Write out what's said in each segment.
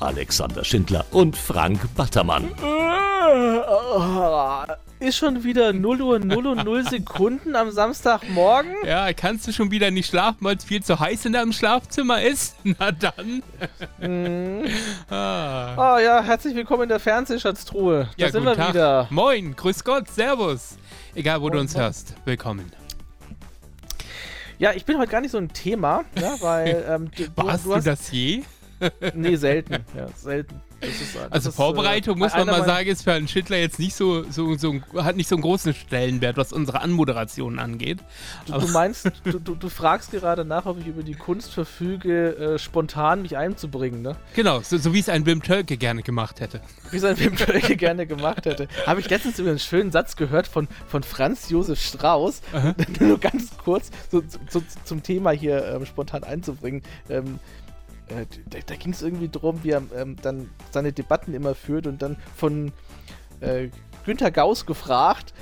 Alexander Schindler und Frank Battermann. Ist schon wieder 0 Uhr 0 und 0 Sekunden am Samstagmorgen? Ja, kannst du schon wieder nicht schlafen, weil es viel zu heiß in deinem Schlafzimmer ist? Na dann. Mm. ah. Oh ja, herzlich willkommen in der Fernsehschatztruhe. Da ja, sind wir Tag. wieder. Moin, grüß Gott, servus. Egal, wo oh, du uns hörst, willkommen. Ja, ich bin heute gar nicht so ein Thema, ne, weil... Ähm, du, Warst du, du das je? nee, selten. Ja, selten. Ist, also ist, Vorbereitung, äh, muss man mal sagen, ist für einen Schindler jetzt nicht so, so, so, hat nicht so einen großen Stellenwert, was unsere Anmoderation angeht. Du, du meinst, du, du, du, fragst gerade nach, ob ich über die Kunst verfüge, äh, spontan mich einzubringen, ne? Genau, so, so wie es ein Wim Tölke gerne gemacht hätte. Wie es ein Wim Tölke gerne gemacht hätte. Habe ich letztens über einen schönen Satz gehört von, von Franz Josef Strauß, nur ganz kurz so, so, zum Thema hier ähm, spontan einzubringen. Ähm, äh, da, da ging es irgendwie darum, wie er ähm, dann seine Debatten immer führt und dann von äh, Günter Gauss gefragt,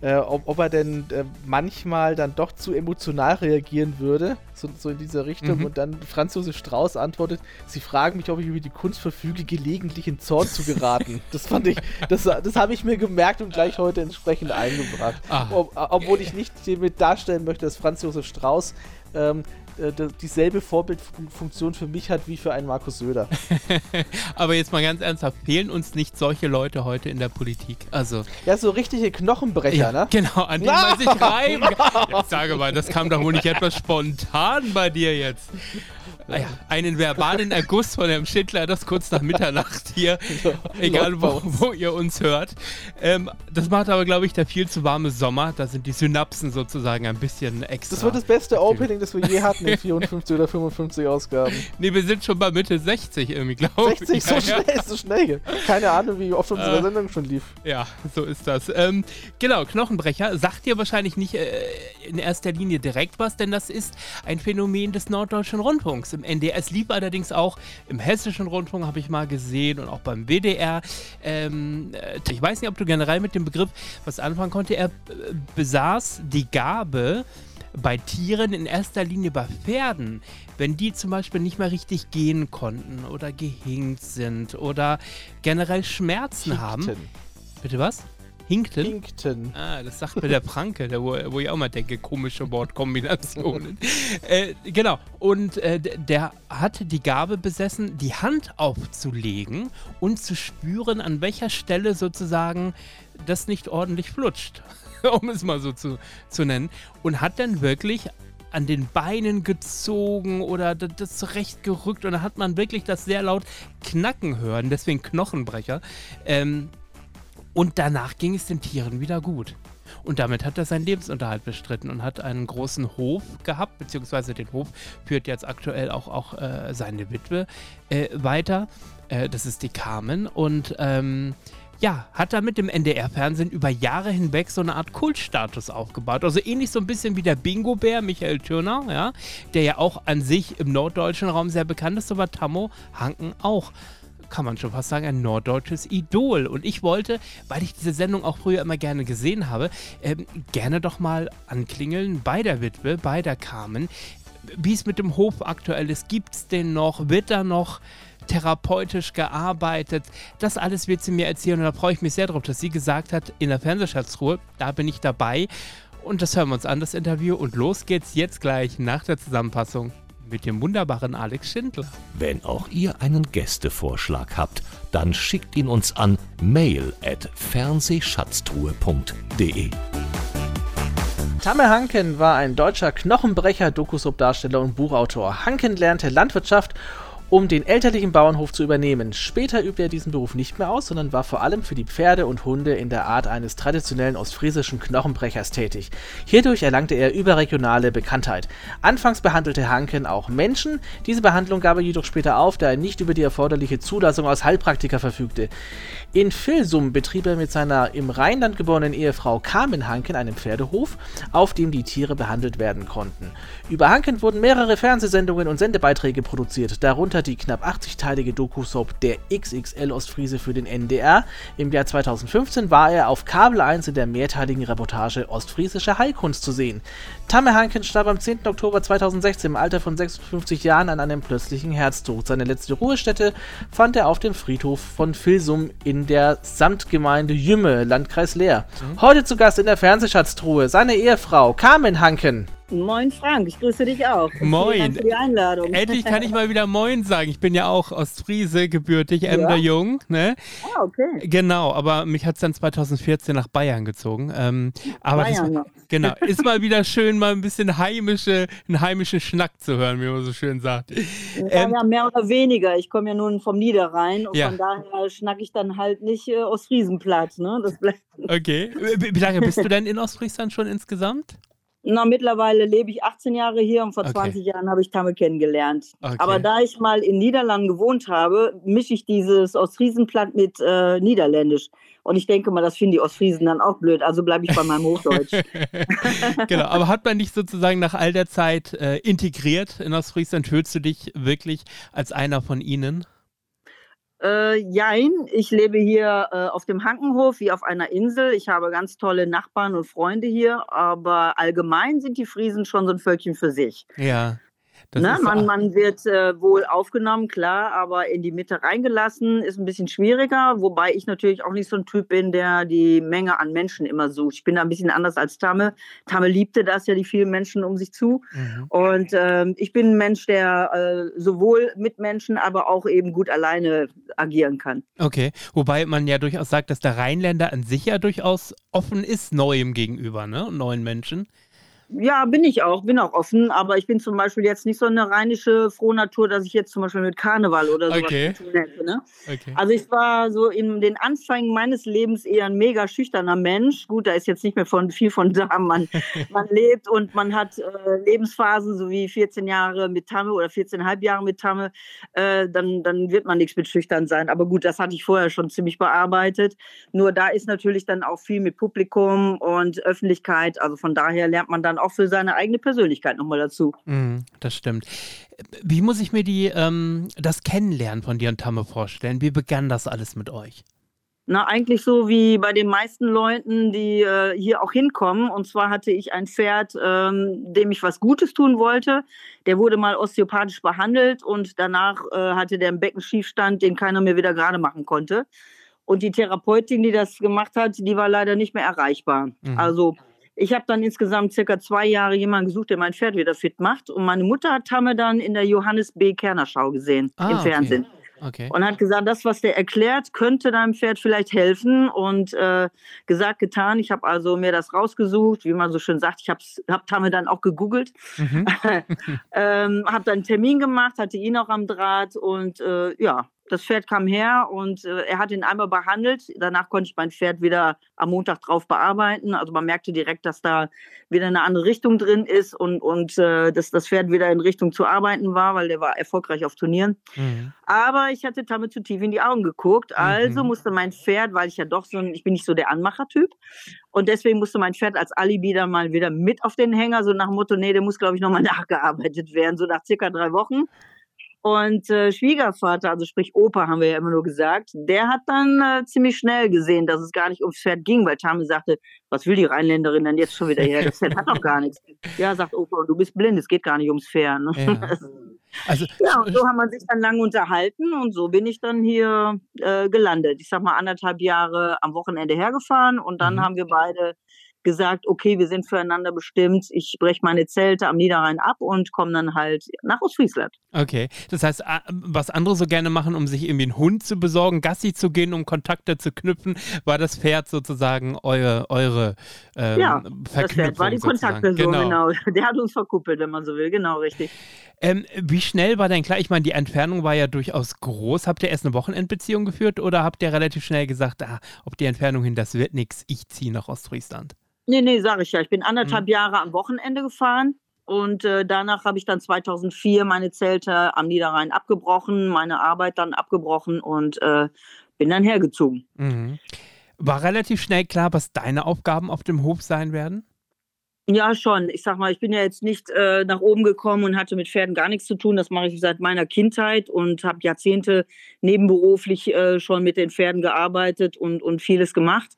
äh, ob, ob, er denn äh, manchmal dann doch zu emotional reagieren würde, so, so in dieser Richtung. Mhm. Und dann Franz Josef Strauß antwortet, sie fragen mich, ob ich über die Kunst verfüge, gelegentlich in Zorn zu geraten. das fand ich, das, das habe ich mir gemerkt und gleich heute entsprechend eingebracht. Ah. Ob, obwohl ich nicht damit darstellen möchte, dass Franz Josef Strauß ähm, äh, dieselbe Vorbildfunktion für mich hat wie für einen Markus Söder. Aber jetzt mal ganz ernsthaft, fehlen uns nicht solche Leute heute in der Politik? Also ja, so richtige Knochenbrecher, ja, ne? Genau, an die man sich reiben kann. Jetzt sage mal, das kam doch wohl nicht etwas spontan bei dir jetzt. Ah ja, einen verbalen Erguss von Herrn Schindler, das kurz nach Mitternacht hier, egal wo, wo, ihr uns hört. Ähm, das macht aber, glaube ich, der viel zu warme Sommer. Da sind die Synapsen sozusagen ein bisschen extra. Das wird das beste Opening, das wir je hatten in 54 oder 55 Ausgaben. Nee, wir sind schon bei Mitte 60 irgendwie, glaube ich. 60, so ja, schnell, so schnell. Keine Ahnung, wie oft unsere äh, Sendung schon lief. Ja, so ist das. Ähm, genau, Knochenbrecher sagt dir wahrscheinlich nicht äh, in erster Linie direkt was, denn das ist ein Phänomen des Norddeutschen Rundfunks im NDR. Es lief allerdings auch im Hessischen Rundfunk, habe ich mal gesehen, und auch beim WDR. Ähm, äh, ich weiß nicht, ob du generell mit dem Begriff was anfangen konntest. Er äh, besaß die Gabe, bei Tieren, in erster Linie bei Pferden, wenn die zum Beispiel nicht mehr richtig gehen konnten oder gehinkt sind oder generell Schmerzen Hinkten. haben. Bitte was? Hinkten? Hinkten. Ah, das sagt mir der Franke, der, wo, wo ich auch mal denke, komische Wortkombinationen. äh, genau. Und äh, der hat die Gabe besessen, die Hand aufzulegen und zu spüren, an welcher Stelle sozusagen das nicht ordentlich flutscht. um es mal so zu, zu nennen. Und hat dann wirklich an den Beinen gezogen oder das zurechtgerückt und da hat man wirklich das sehr laut knacken hören, deswegen Knochenbrecher. Ähm, und danach ging es den Tieren wieder gut. Und damit hat er seinen Lebensunterhalt bestritten und hat einen großen Hof gehabt, beziehungsweise den Hof führt jetzt aktuell auch, auch äh, seine Witwe äh, weiter. Äh, das ist die Carmen. Und ähm, ja, hat da mit dem NDR-Fernsehen über Jahre hinweg so eine Art Kultstatus aufgebaut. Also ähnlich so ein bisschen wie der Bingo-Bär Michael Thürner, ja, der ja auch an sich im norddeutschen Raum sehr bekannt ist, aber Tammo Hanken auch kann man schon fast sagen, ein norddeutsches Idol. Und ich wollte, weil ich diese Sendung auch früher immer gerne gesehen habe, ähm, gerne doch mal anklingeln bei der Witwe, bei der Carmen, wie es mit dem Hof aktuell ist. Gibt es den noch? Wird da noch therapeutisch gearbeitet? Das alles wird sie mir erzählen und da freue ich mich sehr drauf, dass sie gesagt hat, in der Fernsehschatzruhe, da bin ich dabei. Und das hören wir uns an, das Interview. Und los geht's jetzt gleich nach der Zusammenfassung mit dem wunderbaren Alex Schindler. Wenn auch ihr einen Gästevorschlag habt, dann schickt ihn uns an mail at fernsehschatztruhe.de. Tamme Hanken war ein deutscher Knochenbrecher, Dokusub-Darsteller und Buchautor. Hanken lernte Landwirtschaft um den elterlichen Bauernhof zu übernehmen. Später übte er diesen Beruf nicht mehr aus, sondern war vor allem für die Pferde und Hunde in der Art eines traditionellen ostfriesischen Knochenbrechers tätig. Hierdurch erlangte er überregionale Bekanntheit. Anfangs behandelte Hanken auch Menschen, diese Behandlung gab er jedoch später auf, da er nicht über die erforderliche Zulassung als Heilpraktiker verfügte. In Filsum betrieb er mit seiner im Rheinland geborenen Ehefrau Carmen Hanken einen Pferdehof, auf dem die Tiere behandelt werden konnten. Über Hanken wurden mehrere Fernsehsendungen und Sendebeiträge produziert, darunter die knapp 80-teilige Doku-Soap Der XXL Ostfriese für den NDR. Im Jahr 2015 war er auf Kabel 1 in der mehrteiligen Reportage Ostfriesische Heilkunst zu sehen. Tamme Hanken starb am 10. Oktober 2016 im Alter von 56 Jahren an einem plötzlichen Herztod. Seine letzte Ruhestätte fand er auf dem Friedhof von Filsum in der Samtgemeinde Jümme, Landkreis Leer. Mhm. Heute zu Gast in der Fernsehschatztruhe seine Ehefrau Carmen Hanken. Moin Frank, ich grüße dich auch. Moin. Vielen Dank für die Einladung. Endlich kann ich mal wieder Moin sagen. Ich bin ja auch aus Friese gebürtig, ja. Emder Jung. Ne? Ah, okay. Genau, aber mich hat es dann 2014 nach Bayern gezogen. Ähm, aber Bayern, das, genau, ist mal wieder schön, mal ein bisschen heimische, einen heimischen Schnack zu hören, wie man so schön sagt. Ja, ähm, ja mehr oder weniger. Ich komme ja nun vom Niederrhein und ja. von daher schnack ich dann halt nicht äh, aus Friesenplatz. Ne? Das okay. Wie lange bist du denn in Ostfriesland schon insgesamt? Na, mittlerweile lebe ich 18 Jahre hier und vor okay. 20 Jahren habe ich Tamme kennengelernt. Okay. Aber da ich mal in Niederlanden gewohnt habe, mische ich dieses Ostfriesenplatt mit äh, Niederländisch. Und ich denke mal, das finden die Ostfriesen dann auch blöd. Also bleibe ich bei meinem Hochdeutsch. genau, aber hat man dich sozusagen nach all der Zeit äh, integriert in Ostfriesland? Fühlst du dich wirklich als einer von ihnen? Äh, jein, ich lebe hier äh, auf dem Hankenhof wie auf einer Insel. Ich habe ganz tolle Nachbarn und Freunde hier, aber allgemein sind die Friesen schon so ein Völkchen für sich. Ja. Ne? Man, man, wird äh, wohl aufgenommen, klar, aber in die Mitte reingelassen ist ein bisschen schwieriger, wobei ich natürlich auch nicht so ein Typ bin, der die Menge an Menschen immer sucht. Ich bin da ein bisschen anders als Tamme. Tamme liebte das ja, die vielen Menschen um sich zu. Mhm. Und äh, ich bin ein Mensch, der äh, sowohl mit Menschen, aber auch eben gut alleine agieren kann. Okay, wobei man ja durchaus sagt, dass der Rheinländer an sich ja durchaus offen ist Neuem gegenüber, ne? neuen Menschen. Ja, bin ich auch, bin auch offen, aber ich bin zum Beispiel jetzt nicht so eine rheinische Frohnatur, dass ich jetzt zum Beispiel mit Karneval oder so okay. zu tun hätte. Ne? Okay. Also ich war so in den Anfängen meines Lebens eher ein mega schüchterner Mensch. Gut, da ist jetzt nicht mehr von, viel von da. Man, man lebt und man hat äh, Lebensphasen, so wie 14 Jahre mit Tamme oder 14,5 Jahre mit Tamme, äh, dann, dann wird man nichts mit schüchtern sein. Aber gut, das hatte ich vorher schon ziemlich bearbeitet. Nur da ist natürlich dann auch viel mit Publikum und Öffentlichkeit. Also von daher lernt man dann auch auch für seine eigene Persönlichkeit nochmal dazu. Mm, das stimmt. Wie muss ich mir die, ähm, das Kennenlernen von dir und Tamme vorstellen? Wie begann das alles mit euch? Na, eigentlich so wie bei den meisten Leuten, die äh, hier auch hinkommen. Und zwar hatte ich ein Pferd, ähm, dem ich was Gutes tun wollte. Der wurde mal osteopathisch behandelt und danach äh, hatte der einen Beckenschiefstand, den keiner mehr wieder gerade machen konnte. Und die Therapeutin, die das gemacht hat, die war leider nicht mehr erreichbar. Mhm. Also ich habe dann insgesamt circa zwei Jahre jemanden gesucht, der mein Pferd wieder fit macht. Und meine Mutter hat Tamme dann in der Johannes B. Kerner Schau gesehen ah, im Fernsehen. Okay. Und hat gesagt, das, was der erklärt, könnte deinem Pferd vielleicht helfen. Und äh, gesagt, getan. Ich habe also mir das rausgesucht, wie man so schön sagt. Ich habe hab Tamme dann auch gegoogelt. Mhm. ähm, habe dann einen Termin gemacht, hatte ihn auch am Draht. Und äh, ja, das Pferd kam her und äh, er hat ihn einmal behandelt. Danach konnte ich mein Pferd wieder am Montag drauf bearbeiten. Also man merkte direkt, dass da wieder eine andere Richtung drin ist und, und äh, dass das Pferd wieder in Richtung zu arbeiten war, weil der war erfolgreich auf Turnieren. Mhm. Aber ich hatte damit zu tief in die Augen geguckt. Also mhm. musste mein Pferd, weil ich ja doch so ein, ich bin nicht so der Anmachertyp. Und deswegen musste mein Pferd als Alibi dann mal wieder mit auf den Hänger, so nach dem Motto, nee, der muss, glaube ich, nochmal nachgearbeitet werden. So nach circa drei Wochen und äh, Schwiegervater, also sprich Opa, haben wir ja immer nur gesagt, der hat dann äh, ziemlich schnell gesehen, dass es gar nicht ums Pferd ging, weil Tame sagte, was will die Rheinländerin denn jetzt schon wieder her? Das Pferd hat doch gar nichts. Ja, sagt Opa, du bist blind, es geht gar nicht ums Pferd. Ne? Ja. Also, ja, und so haben wir sich dann lange unterhalten und so bin ich dann hier äh, gelandet. Ich sag mal anderthalb Jahre am Wochenende hergefahren und dann mhm. haben wir beide gesagt, okay, wir sind füreinander bestimmt, ich breche meine Zelte am Niederrhein ab und komme dann halt nach Ostfriesland. Okay, das heißt, was andere so gerne machen, um sich irgendwie einen Hund zu besorgen, Gassi zu gehen, um Kontakte zu knüpfen, war das Pferd sozusagen eure, eure ähm, ja, das Pferd war die sozusagen. Kontaktperson, genau. genau. Der hat uns verkuppelt, wenn man so will, genau, richtig. Ähm, wie schnell war denn klar? Ich meine, die Entfernung war ja durchaus groß. Habt ihr erst eine Wochenendbeziehung geführt oder habt ihr relativ schnell gesagt, ah, ob die Entfernung hin, das wird nichts, ich ziehe nach Ostfriesland? Nee, nee, sag ich ja. Ich bin anderthalb hm. Jahre am Wochenende gefahren und äh, danach habe ich dann 2004 meine Zelte am Niederrhein abgebrochen, meine Arbeit dann abgebrochen und äh, bin dann hergezogen. Mhm. War relativ schnell klar, was deine Aufgaben auf dem Hof sein werden? Ja, schon. Ich sag mal, ich bin ja jetzt nicht äh, nach oben gekommen und hatte mit Pferden gar nichts zu tun. Das mache ich seit meiner Kindheit und habe Jahrzehnte nebenberuflich äh, schon mit den Pferden gearbeitet und, und vieles gemacht.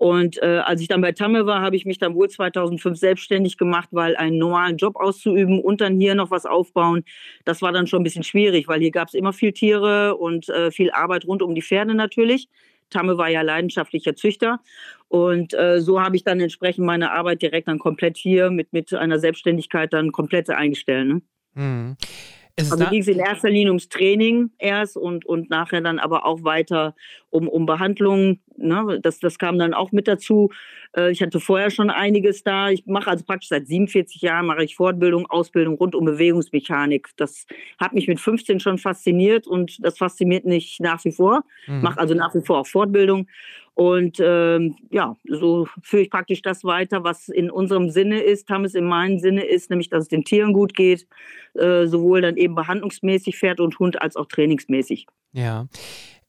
Und äh, als ich dann bei Tamme war, habe ich mich dann wohl 2005 selbstständig gemacht, weil einen normalen Job auszuüben und dann hier noch was aufbauen, das war dann schon ein bisschen schwierig, weil hier gab es immer viel Tiere und äh, viel Arbeit rund um die Pferde natürlich. Tamme war ja leidenschaftlicher Züchter. Und äh, so habe ich dann entsprechend meine Arbeit direkt dann komplett hier mit, mit einer Selbstständigkeit dann komplett eingestellt. Ne? Mhm. Also ging es in erster Linie ums Training erst und, und nachher dann aber auch weiter um, um Behandlung. Ne? Das, das kam dann auch mit dazu. Äh, ich hatte vorher schon einiges da. Ich mache also praktisch seit 47 Jahren mache ich Fortbildung, Ausbildung rund um Bewegungsmechanik. Das hat mich mit 15 schon fasziniert und das fasziniert mich nach wie vor. Mhm. Mache also nach wie vor auch Fortbildung. Und ähm, ja, so führe ich praktisch das weiter, was in unserem Sinne ist, haben es in meinem Sinne ist, nämlich dass es den Tieren gut geht, äh, sowohl dann eben behandlungsmäßig Pferd und Hund als auch trainingsmäßig. Ja.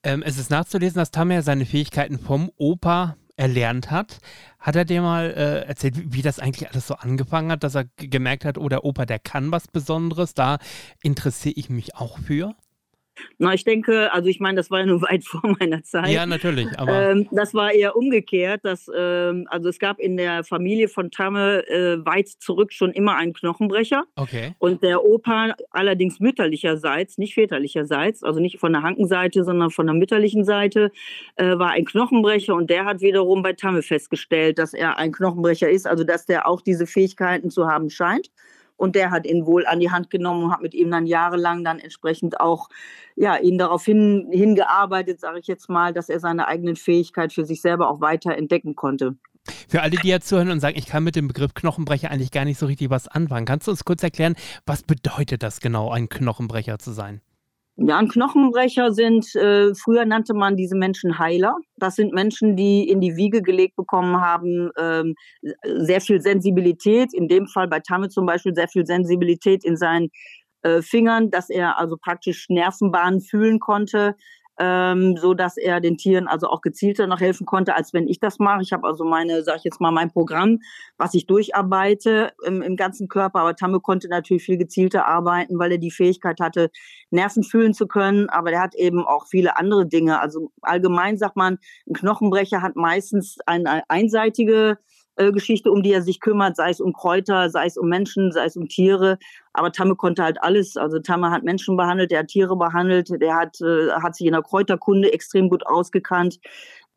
Ähm, es ist nachzulesen, dass Tamer seine Fähigkeiten vom Opa erlernt hat. Hat er dir mal äh, erzählt, wie, wie, das eigentlich alles so angefangen hat, dass er gemerkt hat, oh, der Opa, der kann was Besonderes, da interessiere ich mich auch für? Na, ich denke, also ich meine, das war ja nur weit vor meiner Zeit. Ja, natürlich. Aber ähm, das war eher umgekehrt. Dass, ähm, also es gab in der Familie von Tamme äh, weit zurück schon immer einen Knochenbrecher. Okay. Und der Opa allerdings mütterlicherseits, nicht väterlicherseits, also nicht von der Hankenseite, sondern von der mütterlichen Seite, äh, war ein Knochenbrecher. Und der hat wiederum bei Tamme festgestellt, dass er ein Knochenbrecher ist, also dass der auch diese Fähigkeiten zu haben scheint. Und der hat ihn wohl an die Hand genommen und hat mit ihm dann jahrelang dann entsprechend auch ja, ihn darauf hin, hingearbeitet, sage ich jetzt mal, dass er seine eigenen Fähigkeiten für sich selber auch weiter entdecken konnte. Für alle, die jetzt zuhören und sagen, ich kann mit dem Begriff Knochenbrecher eigentlich gar nicht so richtig was anfangen, kannst du uns kurz erklären, was bedeutet das genau, ein Knochenbrecher zu sein? Ja, ein Knochenbrecher sind, äh, früher nannte man diese Menschen Heiler. Das sind Menschen, die in die Wiege gelegt bekommen haben, ähm, sehr viel Sensibilität, in dem Fall bei Tamme zum Beispiel sehr viel Sensibilität in seinen äh, Fingern, dass er also praktisch Nervenbahnen fühlen konnte, ähm, so dass er den Tieren also auch gezielter noch helfen konnte, als wenn ich das mache. Ich habe also meine, sag ich jetzt mal, mein Programm, was ich durcharbeite im, im ganzen Körper. Aber Tamme konnte natürlich viel gezielter arbeiten, weil er die Fähigkeit hatte, Nerven fühlen zu können. Aber er hat eben auch viele andere Dinge. Also allgemein sagt man, ein Knochenbrecher hat meistens eine einseitige äh, Geschichte, um die er sich kümmert, sei es um Kräuter, sei es um Menschen, sei es um Tiere. Aber Tamme konnte halt alles. Also Tamme hat Menschen behandelt, der hat Tiere behandelt, der hat, äh, hat sich in der Kräuterkunde extrem gut ausgekannt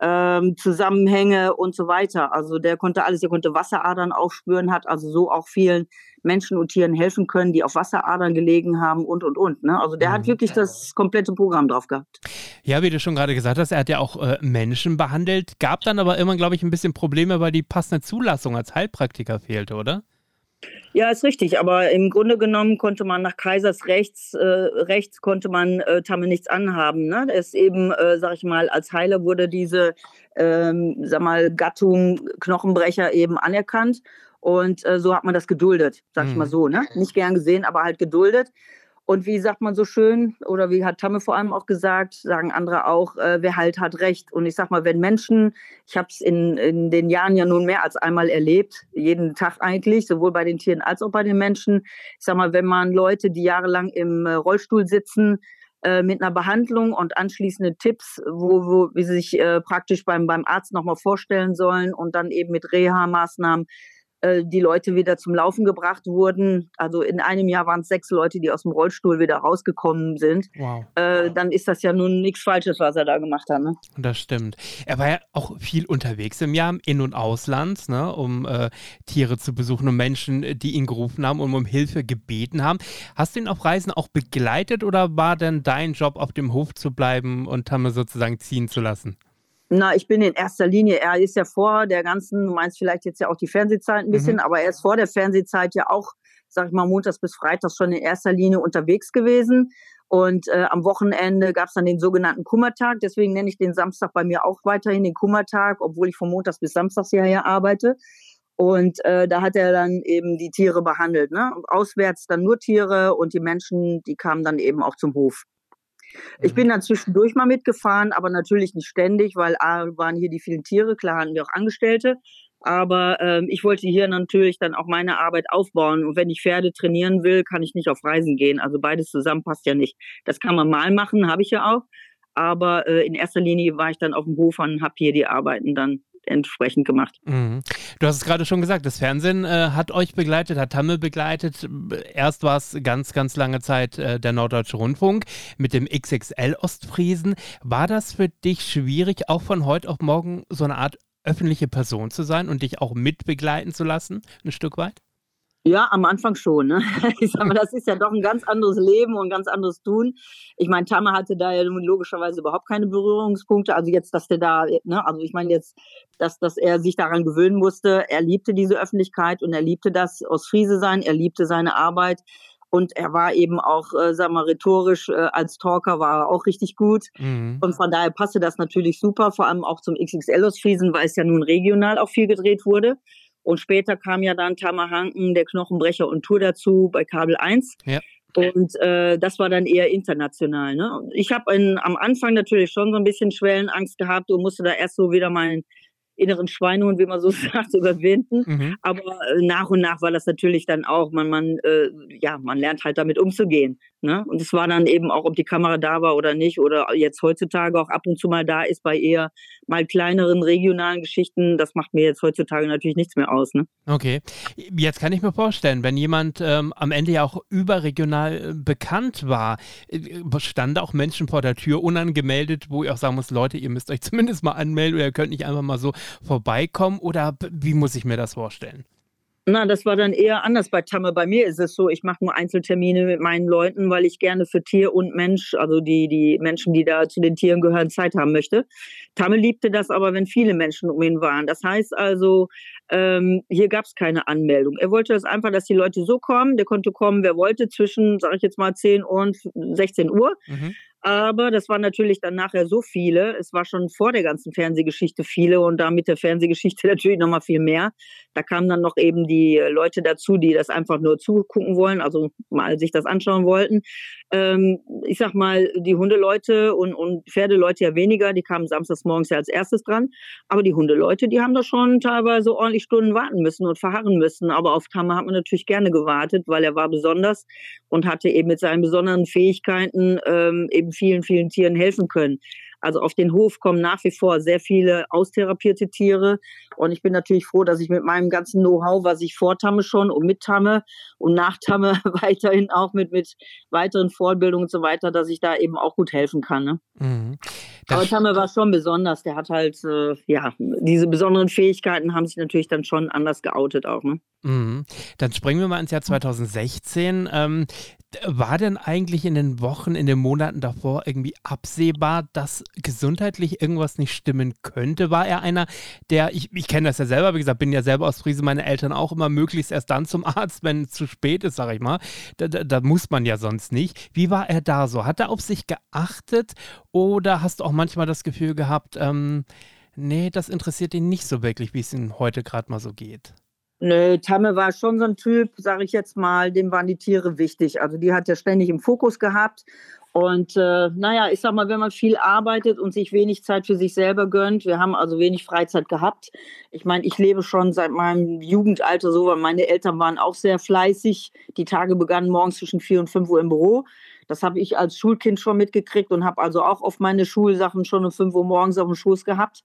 ähm, Zusammenhänge und so weiter. Also der konnte alles, der konnte Wasseradern aufspüren, hat also so auch vielen Menschen und Tieren helfen können, die auf Wasseradern gelegen haben und und und. Ne? Also der mhm. hat wirklich das komplette Programm drauf gehabt. Ja, wie du schon gerade gesagt hast, er hat ja auch äh, Menschen behandelt, gab dann aber immer, glaube ich, ein bisschen Probleme, weil die passende Zulassung als Heilpraktiker fehlte, oder? Ja, ist richtig. Aber im Grunde genommen konnte man nach Kaisers Rechts, äh, Rechts konnte man äh, Tamme nichts anhaben. Ne? Es eben, äh, sag ich mal, als Heiler wurde diese, ähm, sag mal, Gattung Knochenbrecher eben anerkannt. Und äh, so hat man das geduldet, sag ich mal mhm. so. Ne? Nicht gern gesehen, aber halt geduldet. Und wie sagt man so schön, oder wie hat Tamme vor allem auch gesagt, sagen andere auch, äh, wer halt hat recht. Und ich sag mal, wenn Menschen, ich habe es in, in den Jahren ja nun mehr als einmal erlebt, jeden Tag eigentlich, sowohl bei den Tieren als auch bei den Menschen. Ich sag mal, wenn man Leute, die jahrelang im äh, Rollstuhl sitzen, äh, mit einer Behandlung und anschließende Tipps, wo, wo wie sie sich äh, praktisch beim, beim Arzt nochmal vorstellen sollen und dann eben mit Reha-Maßnahmen äh, die Leute wieder zum Laufen gebracht wurden. Also in einem Jahr waren es sechs Leute, die aus dem Rollstuhl wieder rausgekommen sind. Wow. Äh, dann ist das ja nun nichts Falsches, was er da gemacht hat. Ne? Das stimmt. Er war ja auch viel unterwegs im Jahr, im In- und Ausland, ne, um äh, Tiere zu besuchen und Menschen, die ihn gerufen haben und um Hilfe gebeten haben. Hast du ihn auf Reisen auch begleitet oder war denn dein Job, auf dem Hof zu bleiben und Tamme sozusagen ziehen zu lassen? Na, ich bin in erster Linie, er ist ja vor der ganzen, du meinst vielleicht jetzt ja auch die Fernsehzeit ein bisschen, mhm. aber er ist vor der Fernsehzeit ja auch sag ich mal, montags bis freitags schon in erster Linie unterwegs gewesen. Und äh, am Wochenende gab es dann den sogenannten Kummertag. Deswegen nenne ich den Samstag bei mir auch weiterhin den Kummertag, obwohl ich von Montags bis Samstags hierher arbeite. Und äh, da hat er dann eben die Tiere behandelt. Ne? Auswärts dann nur Tiere und die Menschen, die kamen dann eben auch zum Hof. Ich mhm. bin dann zwischendurch mal mitgefahren, aber natürlich nicht ständig, weil A waren hier die vielen Tiere, klar hatten wir auch Angestellte. Aber ähm, ich wollte hier natürlich dann auch meine Arbeit aufbauen. Und wenn ich Pferde trainieren will, kann ich nicht auf Reisen gehen. Also beides zusammen passt ja nicht. Das kann man mal machen, habe ich ja auch. Aber äh, in erster Linie war ich dann auf dem Hof und habe hier die Arbeiten dann entsprechend gemacht. Mhm. Du hast es gerade schon gesagt, das Fernsehen äh, hat euch begleitet, hat Tamme begleitet. Erst war es ganz, ganz lange Zeit äh, der Norddeutsche Rundfunk mit dem XXL Ostfriesen. War das für dich schwierig, auch von heute auf morgen so eine Art öffentliche Person zu sein und dich auch mitbegleiten zu lassen, ein Stück weit? Ja, am Anfang schon. Ne? Ich sag mal, das ist ja doch ein ganz anderes Leben und ein ganz anderes Tun. Ich meine, Tamme hatte da ja logischerweise überhaupt keine Berührungspunkte. Also jetzt, dass der da, ne, also ich meine jetzt, dass, dass er sich daran gewöhnen musste. Er liebte diese Öffentlichkeit und er liebte das aus Friese sein. Er liebte seine Arbeit. Und er war eben auch, äh, sag mal, rhetorisch äh, als Talker war er auch richtig gut. Mhm. Und von daher passte das natürlich super, vor allem auch zum XXL aus Friesen, weil es ja nun regional auch viel gedreht wurde. Und später kam ja dann Tamahanken, der Knochenbrecher und Tour dazu bei Kabel 1. Ja. Und äh, das war dann eher international. Ne? Ich habe am Anfang natürlich schon so ein bisschen Schwellenangst gehabt und musste da erst so wieder meinen inneren Schweinehund, wie man so sagt, überwinden. Mhm. Aber äh, nach und nach war das natürlich dann auch, man, man, äh, ja, man lernt halt damit umzugehen. Ne? Und es war dann eben auch, ob die Kamera da war oder nicht, oder jetzt heutzutage auch ab und zu mal da ist bei eher mal kleineren regionalen Geschichten. Das macht mir jetzt heutzutage natürlich nichts mehr aus. Ne? Okay. Jetzt kann ich mir vorstellen, wenn jemand ähm, am Ende ja auch überregional äh, bekannt war, äh, standen auch Menschen vor der Tür unangemeldet, wo ich auch sagen muss, Leute, ihr müsst euch zumindest mal anmelden oder ihr könnt nicht einfach mal so vorbeikommen oder wie muss ich mir das vorstellen? Na, das war dann eher anders bei Tamme. Bei mir ist es so, ich mache nur Einzeltermine mit meinen Leuten, weil ich gerne für Tier und Mensch, also die, die Menschen, die da zu den Tieren gehören, Zeit haben möchte. Tamme liebte das aber, wenn viele Menschen um ihn waren. Das heißt also, ähm, hier gab es keine Anmeldung. Er wollte das einfach, dass die Leute so kommen. Der konnte kommen, wer wollte, zwischen, sage ich jetzt mal, 10 und 16 Uhr. Mhm. Aber das waren natürlich dann nachher so viele. Es war schon vor der ganzen Fernsehgeschichte viele und da mit der Fernsehgeschichte natürlich nochmal viel mehr. Da kamen dann noch eben die Leute dazu, die das einfach nur zugucken wollen, also mal sich das anschauen wollten. Ähm, ich sag mal, die Hundeleute und, und Pferdeleute ja weniger, die kamen samstags morgens ja als erstes dran. Aber die Hundeleute, die haben da schon teilweise ordentlich Stunden warten müssen und verharren müssen. Aber auf Tamme hat man natürlich gerne gewartet, weil er war besonders und hatte eben mit seinen besonderen Fähigkeiten ähm, eben vielen, vielen Tieren helfen können. Also auf den Hof kommen nach wie vor sehr viele austherapierte Tiere. Und ich bin natürlich froh, dass ich mit meinem ganzen Know-how, was ich vor Tamme schon und mit Tamme und nach Tamme weiterhin auch mit, mit weiteren Fortbildungen und so weiter, dass ich da eben auch gut helfen kann. Ne? Mhm. Aber Tamme war schon besonders. Der hat halt, äh, ja, diese besonderen Fähigkeiten haben sich natürlich dann schon anders geoutet auch. Ne? Mhm. Dann springen wir mal ins Jahr 2016. Ähm, war denn eigentlich in den Wochen, in den Monaten davor irgendwie absehbar, dass gesundheitlich irgendwas nicht stimmen könnte? War er einer, der, ich, ich kenne das ja selber, wie gesagt, bin ja selber aus Friese, meine Eltern auch immer möglichst erst dann zum Arzt, wenn es zu spät ist, sag ich mal. Da, da, da, muss man ja sonst nicht. Wie war er da so? Hat er auf sich geachtet oder hast du auch manchmal das Gefühl gehabt, ähm, nee, das interessiert ihn nicht so wirklich, wie es ihm heute gerade mal so geht? Nö, Tamme war schon so ein Typ, sage ich jetzt mal, dem waren die Tiere wichtig. Also die hat er ständig im Fokus gehabt. Und äh, naja, ich sag mal, wenn man viel arbeitet und sich wenig Zeit für sich selber gönnt, wir haben also wenig Freizeit gehabt. Ich meine, ich lebe schon seit meinem Jugendalter so, weil meine Eltern waren auch sehr fleißig. Die Tage begannen morgens zwischen vier und fünf Uhr im Büro. Das habe ich als Schulkind schon mitgekriegt und habe also auch oft meine Schulsachen schon um 5 Uhr morgens auf dem Schoß gehabt,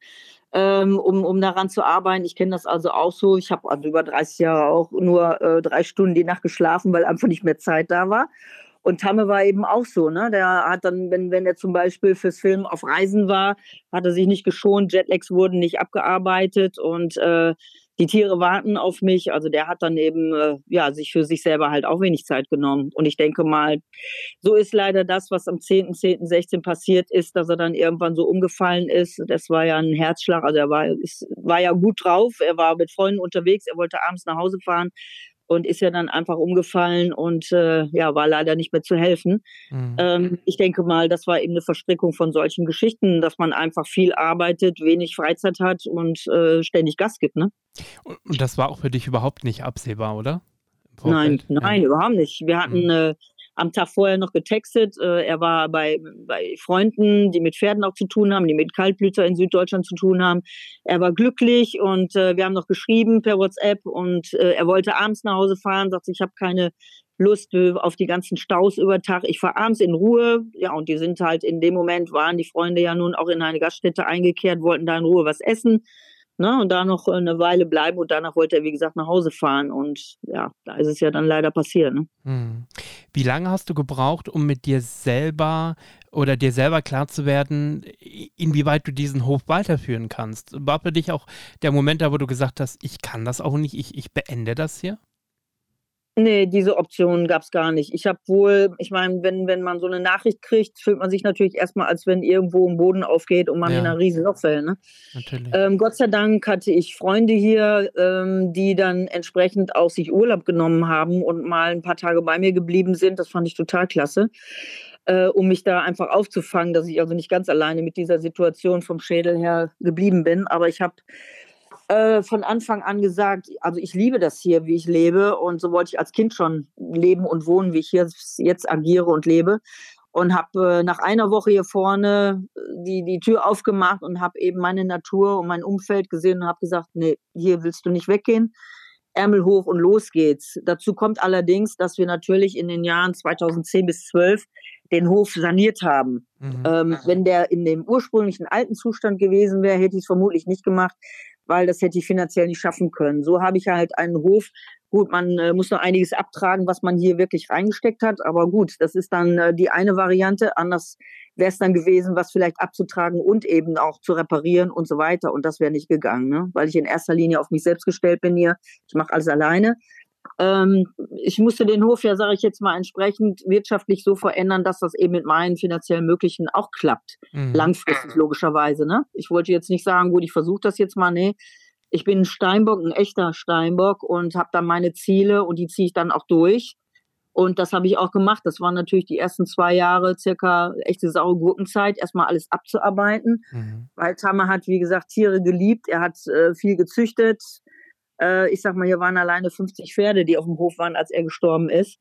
ähm, um, um daran zu arbeiten. Ich kenne das also auch so. Ich habe also über 30 Jahre auch nur äh, drei Stunden die Nacht geschlafen, weil einfach nicht mehr Zeit da war. Und Tamme war eben auch so, ne? Der hat dann, wenn, wenn er zum Beispiel fürs Film auf Reisen war, hat er sich nicht geschont, Jetlags wurden nicht abgearbeitet und äh, die Tiere warten auf mich. Also der hat dann eben äh, ja sich für sich selber halt auch wenig Zeit genommen. Und ich denke mal, so ist leider das, was am 10., 10., 16. passiert ist, dass er dann irgendwann so umgefallen ist. Das war ja ein Herzschlag. Also er war, ist, war ja gut drauf. Er war mit Freunden unterwegs. Er wollte abends nach Hause fahren. Und ist ja dann einfach umgefallen und äh, ja, war leider nicht mehr zu helfen. Mhm. Ähm, ich denke mal, das war eben eine Verstrickung von solchen Geschichten, dass man einfach viel arbeitet, wenig Freizeit hat und äh, ständig Gas gibt, ne? Und das war auch für dich überhaupt nicht absehbar, oder? Nein, nein, ja. überhaupt nicht. Wir hatten mhm. äh, am Tag vorher noch getextet. Äh, er war bei, bei Freunden, die mit Pferden auch zu tun haben, die mit Kaltblüter in Süddeutschland zu tun haben. Er war glücklich und äh, wir haben noch geschrieben per WhatsApp und äh, er wollte abends nach Hause fahren, sagt, ich habe keine Lust auf die ganzen Staus über Tag. Ich fahre abends in Ruhe. Ja, und die sind halt in dem Moment, waren die Freunde ja nun auch in eine Gaststätte eingekehrt, wollten da in Ruhe was essen ne, und da noch eine Weile bleiben und danach wollte er, wie gesagt, nach Hause fahren. Und ja, da ist es ja dann leider passiert. Ne? Hm. Wie lange hast du gebraucht, um mit dir selber oder dir selber klar zu werden, inwieweit du diesen Hof weiterführen kannst? War für dich auch der Moment da, wo du gesagt hast, ich kann das auch nicht, ich, ich beende das hier? Nee, diese Option gab es gar nicht. Ich habe wohl, ich meine, wenn, wenn man so eine Nachricht kriegt, fühlt man sich natürlich erstmal, als wenn irgendwo ein Boden aufgeht und man ja. in ein Riesenloch fällt. Ne? Ähm, Gott sei Dank hatte ich Freunde hier, ähm, die dann entsprechend auch sich Urlaub genommen haben und mal ein paar Tage bei mir geblieben sind. Das fand ich total klasse, äh, um mich da einfach aufzufangen, dass ich also nicht ganz alleine mit dieser Situation vom Schädel her geblieben bin. Aber ich habe äh, von Anfang an gesagt, also ich liebe das hier, wie ich lebe und so wollte ich als Kind schon leben und wohnen, wie ich hier jetzt agiere und lebe und habe äh, nach einer Woche hier vorne äh, die, die Tür aufgemacht und habe eben meine Natur und mein Umfeld gesehen und habe gesagt, nee, hier willst du nicht weggehen. Ärmel hoch und los geht's. Dazu kommt allerdings, dass wir natürlich in den Jahren 2010 bis 12 den Hof saniert haben. Mhm. Ähm, wenn der in dem ursprünglichen alten Zustand gewesen wäre, hätte ich es vermutlich nicht gemacht, weil das hätte ich finanziell nicht schaffen können. So habe ich halt einen Hof. Gut, man äh, muss noch einiges abtragen, was man hier wirklich reingesteckt hat, aber gut, das ist dann äh, die eine Variante. Anders wäre es dann gewesen, was vielleicht abzutragen und eben auch zu reparieren und so weiter. Und das wäre nicht gegangen, ne? weil ich in erster Linie auf mich selbst gestellt bin hier. Ich mache alles alleine. Ähm, ich musste den Hof ja, sage ich jetzt mal, entsprechend wirtschaftlich so verändern, dass das eben mit meinen finanziellen Möglichen auch klappt. Mhm. Langfristig logischerweise. Ne? Ich wollte jetzt nicht sagen, gut, ich versuche das jetzt mal. Nee, ich bin ein Steinbock, ein echter Steinbock und habe dann meine Ziele und die ziehe ich dann auch durch. Und das habe ich auch gemacht. Das waren natürlich die ersten zwei Jahre circa echte saure Gurkenzeit, erstmal alles abzuarbeiten. Mhm. Weil Tamer hat, wie gesagt, Tiere geliebt. Er hat äh, viel gezüchtet. Äh, ich sag mal, hier waren alleine 50 Pferde, die auf dem Hof waren, als er gestorben ist.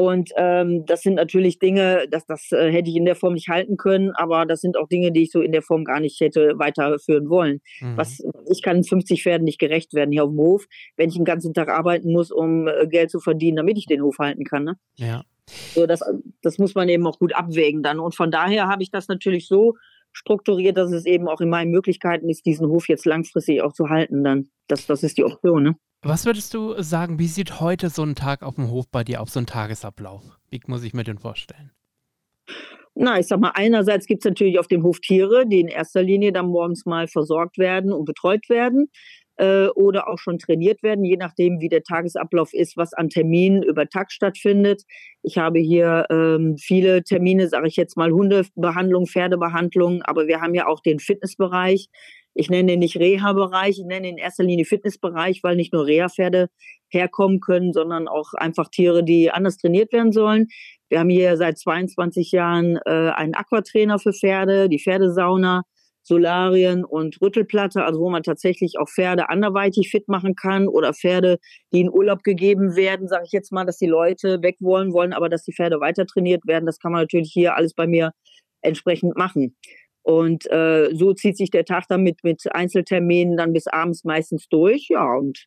Und ähm, das sind natürlich Dinge, das, das äh, hätte ich in der Form nicht halten können, aber das sind auch Dinge, die ich so in der Form gar nicht hätte weiterführen wollen. Mhm. Was, ich kann 50 Pferden nicht gerecht werden hier auf dem Hof, wenn ich den ganzen Tag arbeiten muss, um äh, Geld zu verdienen, damit ich den Hof halten kann. Ne? Ja. So, das, das muss man eben auch gut abwägen dann. Und von daher habe ich das natürlich so strukturiert, dass es eben auch in meinen Möglichkeiten ist, diesen Hof jetzt langfristig auch zu halten dann. Das, das ist die Option, ne? Was würdest du sagen, wie sieht heute so ein Tag auf dem Hof bei dir aus, so ein Tagesablauf? Wie muss ich mir den vorstellen? Na, ich sag mal, einerseits gibt es natürlich auf dem Hof Tiere, die in erster Linie dann morgens mal versorgt werden und betreut werden äh, oder auch schon trainiert werden, je nachdem, wie der Tagesablauf ist, was an Terminen über Tag stattfindet. Ich habe hier ähm, viele Termine, sage ich jetzt mal, Hundebehandlung, Pferdebehandlung, aber wir haben ja auch den Fitnessbereich. Ich nenne den nicht Reha-Bereich, ich nenne in erster Linie Fitnessbereich, weil nicht nur Reha-Pferde herkommen können, sondern auch einfach Tiere, die anders trainiert werden sollen. Wir haben hier seit 22 Jahren äh, einen Aquatrainer für Pferde, die Pferdesauna. Solarien und Rüttelplatte, also wo man tatsächlich auch Pferde anderweitig fit machen kann oder Pferde, die in Urlaub gegeben werden, sage ich jetzt mal, dass die Leute weg wollen, wollen, aber dass die Pferde weiter trainiert werden. Das kann man natürlich hier alles bei mir entsprechend machen. Und äh, so zieht sich der Tag dann mit, mit Einzelterminen dann bis abends meistens durch. Ja, und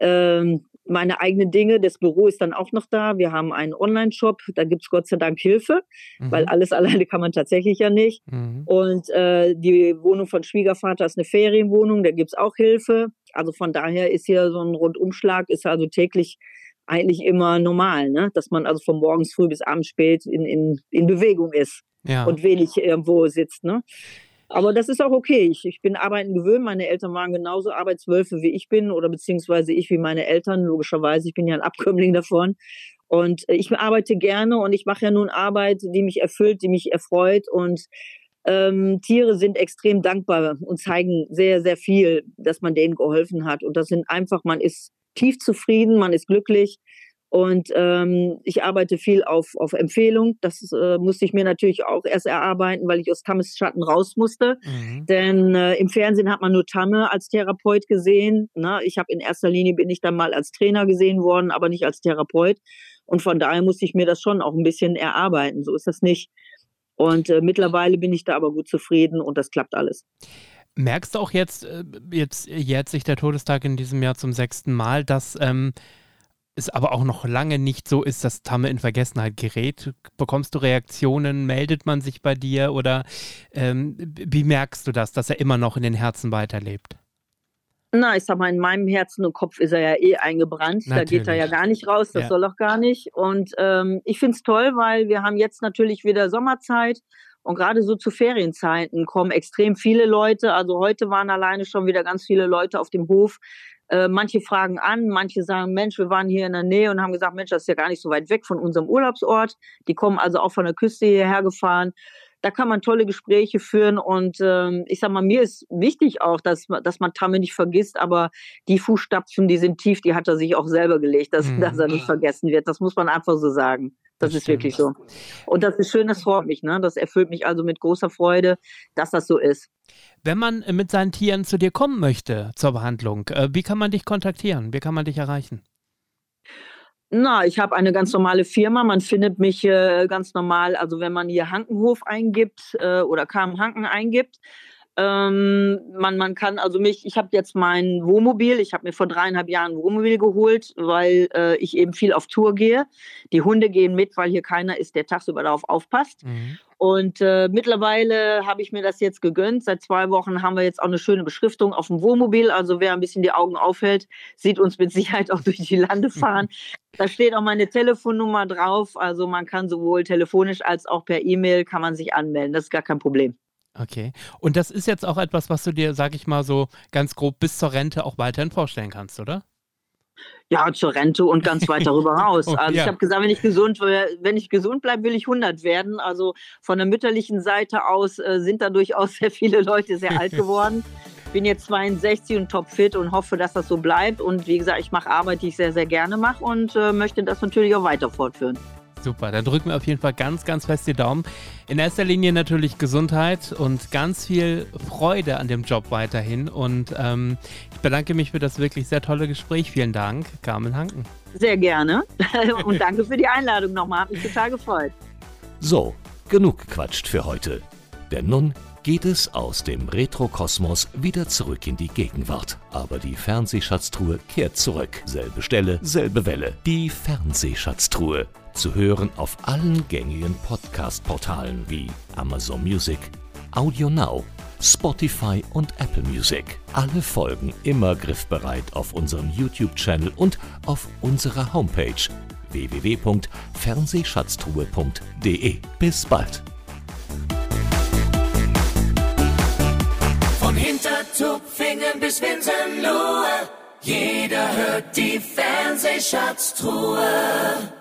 ähm, meine eigenen Dinge. Das Büro ist dann auch noch da. Wir haben einen Online-Shop, da gibt es Gott sei Dank Hilfe, mhm. weil alles alleine kann man tatsächlich ja nicht. Mhm. Und äh, die Wohnung von Schwiegervater ist eine Ferienwohnung, da gibt es auch Hilfe. Also von daher ist hier so ein Rundumschlag, ist also täglich eigentlich immer normal, ne? dass man also von morgens früh bis abends spät in, in, in Bewegung ist ja. und wenig irgendwo sitzt. Ne? Aber das ist auch okay. Ich, ich bin arbeiten gewöhnt. Meine Eltern waren genauso Arbeitswölfe wie ich bin oder beziehungsweise ich wie meine Eltern, logischerweise. Ich bin ja ein Abkömmling davon. Und äh, ich arbeite gerne und ich mache ja nun Arbeit, die mich erfüllt, die mich erfreut. Und ähm, Tiere sind extrem dankbar und zeigen sehr, sehr viel, dass man denen geholfen hat. Und das sind einfach, man ist tief zufrieden, man ist glücklich. Und ähm, ich arbeite viel auf, auf Empfehlung. Das äh, musste ich mir natürlich auch erst erarbeiten, weil ich aus Tammes Schatten raus musste. Mhm. Denn äh, im Fernsehen hat man nur Tamme als Therapeut gesehen. Ne? Ich habe in erster Linie bin ich dann mal als Trainer gesehen worden, aber nicht als Therapeut. Und von daher musste ich mir das schon auch ein bisschen erarbeiten. So ist das nicht. Und äh, mittlerweile bin ich da aber gut zufrieden und das klappt alles. Merkst du auch jetzt, äh, jetzt jährt sich der Todestag in diesem Jahr zum sechsten Mal, dass ähm, es aber auch noch lange nicht so ist, dass Tamme in Vergessenheit gerät. Bekommst du Reaktionen? Meldet man sich bei dir? Oder ähm, wie merkst du das, dass er immer noch in den Herzen weiterlebt? Na, ich sag mal, in meinem Herzen und Kopf ist er ja eh eingebrannt. Natürlich. Da geht er ja gar nicht raus, das ja. soll auch gar nicht. Und ähm, ich finde es toll, weil wir haben jetzt natürlich wieder Sommerzeit und gerade so zu Ferienzeiten kommen extrem viele Leute. Also heute waren alleine schon wieder ganz viele Leute auf dem Hof, äh, manche fragen an, manche sagen, Mensch, wir waren hier in der Nähe und haben gesagt, Mensch, das ist ja gar nicht so weit weg von unserem Urlaubsort. Die kommen also auch von der Küste hierher gefahren. Da kann man tolle Gespräche führen und ähm, ich sag mal, mir ist wichtig auch, dass, dass man Tamme nicht vergisst, aber die Fußstapfen, die sind tief, die hat er sich auch selber gelegt, dass, mhm. dass er nicht vergessen wird. Das muss man einfach so sagen. Das, das ist stimmt. wirklich so. Und das ist schön, das freut mich. Ne? Das erfüllt mich also mit großer Freude, dass das so ist. Wenn man mit seinen Tieren zu dir kommen möchte zur Behandlung, äh, wie kann man dich kontaktieren? Wie kann man dich erreichen? Na, ich habe eine ganz normale Firma. Man findet mich äh, ganz normal. Also wenn man hier Hankenhof eingibt äh, oder Kam Hanken eingibt, ähm, man, man kann also mich, ich habe jetzt mein Wohnmobil, ich habe mir vor dreieinhalb Jahren ein Wohnmobil geholt, weil äh, ich eben viel auf Tour gehe. Die Hunde gehen mit, weil hier keiner ist, der tagsüber darauf aufpasst. Mhm. Und äh, mittlerweile habe ich mir das jetzt gegönnt. Seit zwei Wochen haben wir jetzt auch eine schöne Beschriftung auf dem Wohnmobil. Also wer ein bisschen die Augen aufhält, sieht uns mit Sicherheit auch durch die Lande fahren. da steht auch meine Telefonnummer drauf. Also man kann sowohl telefonisch als auch per E-Mail kann man sich anmelden. Das ist gar kein Problem. Okay. Und das ist jetzt auch etwas, was du dir, sag ich mal so ganz grob bis zur Rente auch weiterhin vorstellen kannst, oder? Ja, zur Rente und ganz weit darüber raus. Also ja. ich habe gesagt, wenn ich gesund, wenn ich gesund bleibe, will ich 100 werden. Also von der mütterlichen Seite aus äh, sind da durchaus sehr viele Leute sehr alt geworden. Bin jetzt 62 und topfit und hoffe, dass das so bleibt. Und wie gesagt, ich mache Arbeit, die ich sehr, sehr gerne mache und äh, möchte das natürlich auch weiter fortführen. Super, dann drücken wir auf jeden Fall ganz, ganz fest die Daumen. In erster Linie natürlich Gesundheit und ganz viel Freude an dem Job weiterhin. Und ähm, ich bedanke mich für das wirklich sehr tolle Gespräch. Vielen Dank, Carmen Hanken. Sehr gerne und danke für die Einladung nochmal. Hat mich total gefreut. So, genug gequatscht für heute. Denn nun geht es aus dem Retrokosmos wieder zurück in die Gegenwart. Aber die Fernsehschatztruhe kehrt zurück. Selbe Stelle, selbe Welle. Die Fernsehschatztruhe zu hören auf allen gängigen Podcast-Portalen wie Amazon Music, Audio Now, Spotify und Apple Music. Alle Folgen immer griffbereit auf unserem YouTube-Channel und auf unserer Homepage www.fernsehschatztruhe.de. Bis bald! Von Hintertupfingen bis Winsenlohe, jeder hört die Fernsehschatztruhe.